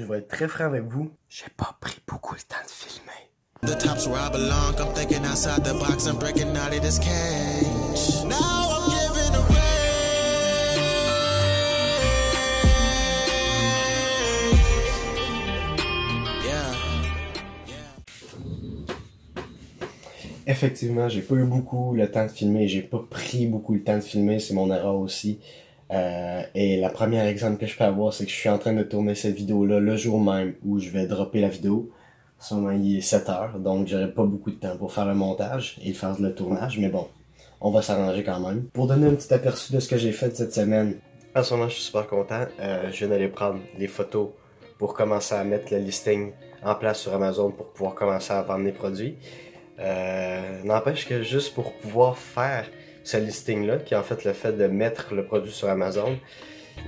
je vais être très franc avec vous. J'ai pas pris beaucoup le temps de filmer. The top's where I belong. I'm thinking outside the box. I'm breaking out of this cage. Now I'm giving away. Yeah. Effectivement, j'ai pas eu beaucoup le temps de filmer. J'ai pas pris beaucoup le temps de filmer. C'est mon erreur aussi. Euh, et la première exemple que je peux avoir, c'est que je suis en train de tourner cette vidéo-là le jour même où je vais dropper la vidéo. Sûrement, il est 7 heures, donc j'aurai pas beaucoup de temps pour faire le montage et faire le tournage, mais bon, on va s'arranger quand même. Pour donner un petit aperçu de ce que j'ai fait cette semaine, en ce moment, je suis super content. Euh, je viens d'aller prendre les photos pour commencer à mettre le listing en place sur Amazon pour pouvoir commencer à vendre les produits. Euh, N'empêche que juste pour pouvoir faire ce listing-là, qui est en fait le fait de mettre le produit sur Amazon,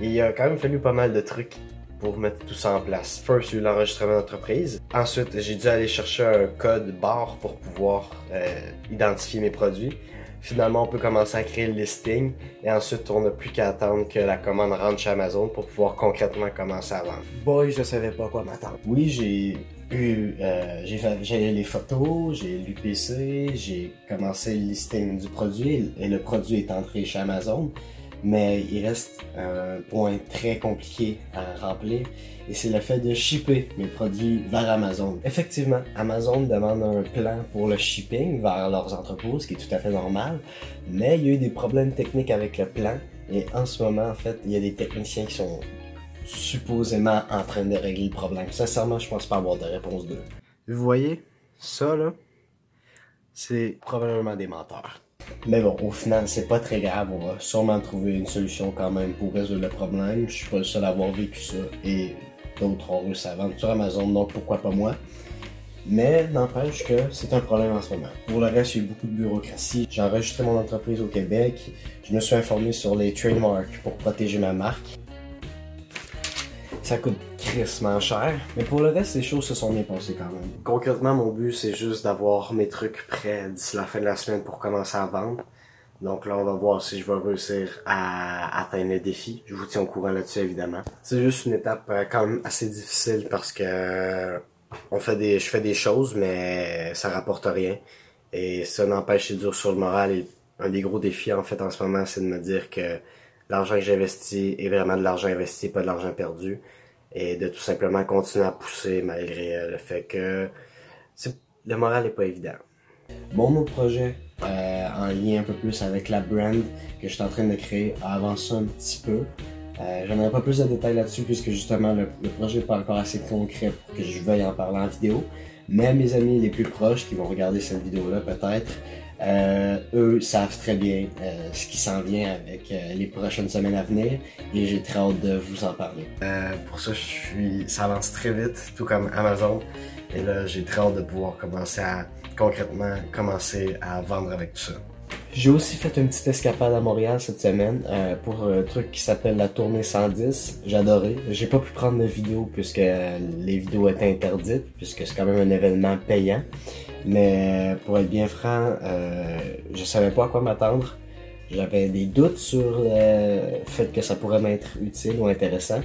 il a quand même fallu pas mal de trucs pour mettre tout ça en place. First, a eu l'enregistrement d'entreprise. Ensuite, j'ai dû aller chercher un code barre pour pouvoir euh, identifier mes produits. Finalement, on peut commencer à créer le listing et ensuite, on n'a plus qu'à attendre que la commande rentre chez Amazon pour pouvoir concrètement commencer à vendre. Boy, je savais pas quoi m'attendre. Oui, j'ai eu, euh, j'ai fait, j'ai les photos, j'ai l'UPC, j'ai commencé le listing du produit et le produit est entré chez Amazon. Mais il reste un point très compliqué à remplir et c'est le fait de shipper mes produits vers Amazon. Effectivement, Amazon demande un plan pour le shipping vers leurs entrepôts, ce qui est tout à fait normal, mais il y a eu des problèmes techniques avec le plan et en ce moment, en fait, il y a des techniciens qui sont supposément en train de régler le problème. Sincèrement, je pense pas avoir de réponse d'eux. Vous voyez, ça là, c'est probablement des menteurs. Mais bon, au final, c'est pas très grave. On va sûrement trouver une solution quand même pour résoudre le problème. Je suis pas le seul à avoir vécu ça. Et d'autres ont réussi à vendre sur Amazon, donc pourquoi pas moi. Mais n'empêche que c'est un problème en ce moment. Pour le reste, il y a eu beaucoup de bureaucratie. J'ai enregistré mon entreprise au Québec. Je me suis informé sur les trademarks pour protéger ma marque. Ça coûte crissement cher. Mais pour le reste, les choses se sont bien passées quand même. Concrètement, mon but, c'est juste d'avoir mes trucs prêts d'ici la fin de la semaine pour commencer à vendre. Donc là, on va voir si je vais réussir à atteindre le défi. Je vous tiens au courant là-dessus, évidemment. C'est juste une étape euh, quand même assez difficile parce que on fait des, je fais des choses, mais ça rapporte rien. Et ça n'empêche, c'est dur sur le moral. Et un des gros défis, en fait, en ce moment, c'est de me dire que l'argent que j'investis est vraiment de l'argent investi, pas de l'argent perdu. Et de tout simplement continuer à pousser malgré euh, le fait que le moral n'est pas évident. Mon projet, euh, en lien un peu plus avec la brand que je suis en train de créer, a avancé un petit peu. Euh, J'en pas plus de détails là-dessus puisque justement le, le projet n'est pas encore assez concret pour que je veuille en parler en vidéo. Mais mes amis les plus proches qui vont regarder cette vidéo-là peut-être, euh, eux savent très bien euh, ce qui s'en vient avec euh, les prochaines semaines à venir et j'ai très hâte de vous en parler. Euh, pour ça, je suis, ça avance très vite, tout comme Amazon. Et là, j'ai très hâte de pouvoir commencer à concrètement commencer à vendre avec tout ça. J'ai aussi fait une petite escapade à Montréal cette semaine euh, pour un truc qui s'appelle la tournée 110. J'ai adoré. J'ai pas pu prendre de vidéos puisque les vidéos étaient interdites, puisque c'est quand même un événement payant. Mais pour être bien franc, euh, je savais pas à quoi m'attendre. J'avais des doutes sur le fait que ça pourrait m'être utile ou intéressant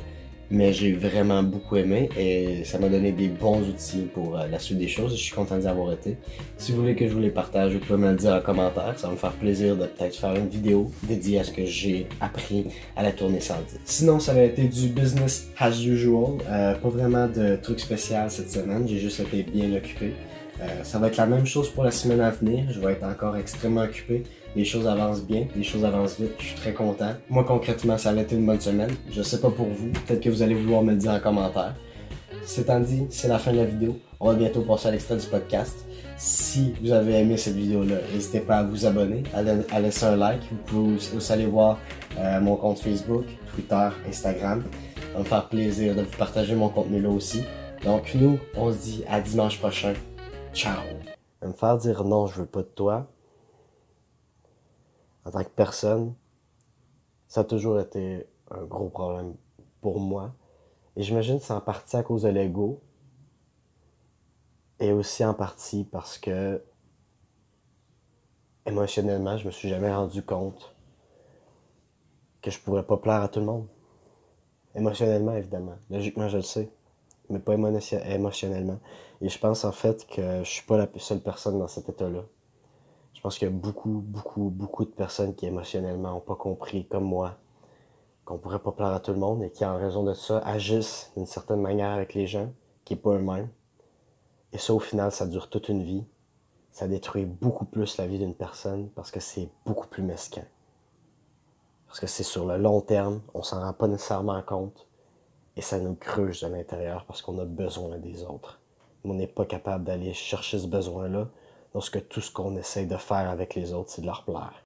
mais j'ai vraiment beaucoup aimé et ça m'a donné des bons outils pour euh, la suite des choses je suis content d'y avoir été. Si vous voulez que je vous les partage, vous pouvez me le dire en commentaire, ça va me faire plaisir de peut-être faire une vidéo dédiée à ce que j'ai appris à la tournée 110. Sinon, ça va été du business as usual, euh, pas vraiment de trucs spécial cette semaine, j'ai juste été bien occupé. Euh, ça va être la même chose pour la semaine à venir. Je vais être encore extrêmement occupé. Les choses avancent bien, les choses avancent vite. Je suis très content. Moi, concrètement, ça a été une bonne semaine. Je sais pas pour vous. Peut-être que vous allez vouloir me le dire en commentaire. C'est dit, c'est la fin de la vidéo. On va bientôt passer à l'extrait du podcast. Si vous avez aimé cette vidéo-là, n'hésitez pas à vous abonner, à, laisser un like. Vous pouvez aussi aller voir euh, mon compte Facebook, Twitter, Instagram. Ça va me faire plaisir de vous partager mon contenu là aussi. Donc nous, on se dit à dimanche prochain. Ciao. Me faire dire non, je veux pas de toi. En tant que personne, ça a toujours été un gros problème pour moi. Et j'imagine que c'est en partie à cause de l'ego. Et aussi en partie parce que émotionnellement, je me suis jamais rendu compte que je pourrais pas plaire à tout le monde. Émotionnellement, évidemment. Logiquement, je le sais. Mais pas émotionnellement. Et je pense en fait que je suis pas la seule personne dans cet état-là. Je pense qu'il y a beaucoup, beaucoup, beaucoup de personnes qui émotionnellement n'ont pas compris, comme moi, qu'on pourrait pas plaire à tout le monde et qui, en raison de ça, agissent d'une certaine manière avec les gens, qui n'est pas eux-mêmes. Et ça, au final, ça dure toute une vie. Ça détruit beaucoup plus la vie d'une personne parce que c'est beaucoup plus mesquin. Parce que c'est sur le long terme, on s'en rend pas nécessairement compte et ça nous creuse de l'intérieur parce qu'on a besoin des autres. Mais on n'est pas capable d'aller chercher ce besoin-là lorsque tout ce qu'on essaye de faire avec les autres, c'est de leur plaire.